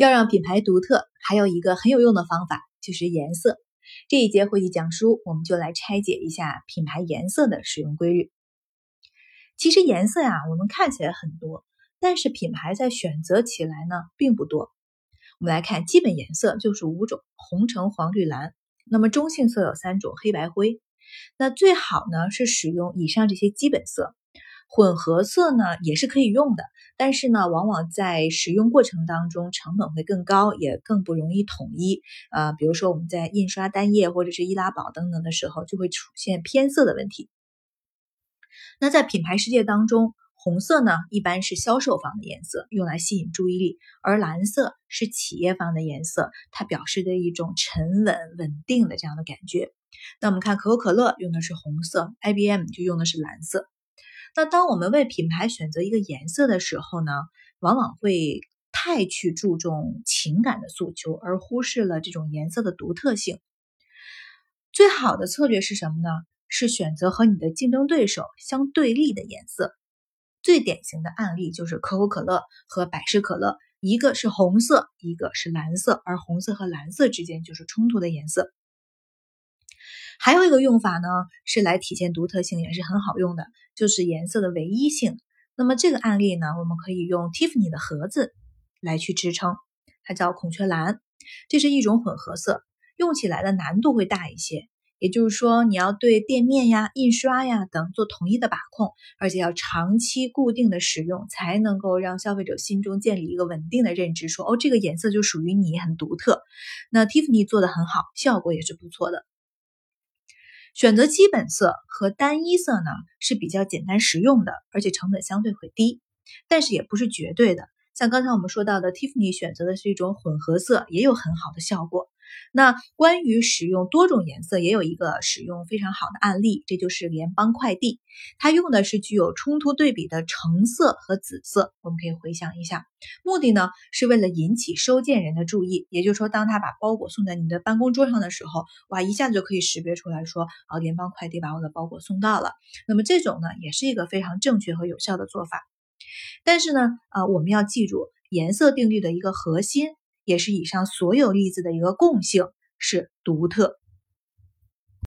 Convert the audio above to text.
要让品牌独特，还有一个很有用的方法，就是颜色。这一节会议讲书，我们就来拆解一下品牌颜色的使用规律。其实颜色呀，我们看起来很多，但是品牌在选择起来呢，并不多。我们来看基本颜色就是五种：红、橙、黄、绿、蓝。那么中性色有三种：黑白灰。那最好呢是使用以上这些基本色。混合色呢也是可以用的，但是呢，往往在使用过程当中成本会更高，也更不容易统一。呃，比如说我们在印刷单页或者是易拉宝等等的时候，就会出现偏色的问题。那在品牌世界当中，红色呢一般是销售方的颜色，用来吸引注意力；而蓝色是企业方的颜色，它表示的一种沉稳稳定的这样的感觉。那我们看可口可乐用的是红色，IBM 就用的是蓝色。那当我们为品牌选择一个颜色的时候呢，往往会太去注重情感的诉求，而忽视了这种颜色的独特性。最好的策略是什么呢？是选择和你的竞争对手相对立的颜色。最典型的案例就是可口可乐和百事可乐，一个是红色，一个是蓝色，而红色和蓝色之间就是冲突的颜色。还有一个用法呢，是来体现独特性，也是很好用的，就是颜色的唯一性。那么这个案例呢，我们可以用 Tiffany 的盒子来去支撑，它叫孔雀蓝，这是一种混合色，用起来的难度会大一些。也就是说，你要对店面呀、印刷呀等做统一的把控，而且要长期固定的使用，才能够让消费者心中建立一个稳定的认知，说哦，这个颜色就属于你，很独特。那 Tiffany 做的很好，效果也是不错的。选择基本色和单一色呢是比较简单实用的，而且成本相对会低，但是也不是绝对的。像刚才我们说到的，Tiffany 选择的是一种混合色，也有很好的效果。那关于使用多种颜色，也有一个使用非常好的案例，这就是联邦快递，它用的是具有冲突对比的橙色和紫色。我们可以回想一下，目的呢是为了引起收件人的注意，也就是说，当他把包裹送在你的办公桌上的时候，哇，一下子就可以识别出来说，啊，联邦快递把我的包裹送到了。那么这种呢，也是一个非常正确和有效的做法。但是呢，啊，我们要记住颜色定律的一个核心。也是以上所有例子的一个共性是独特。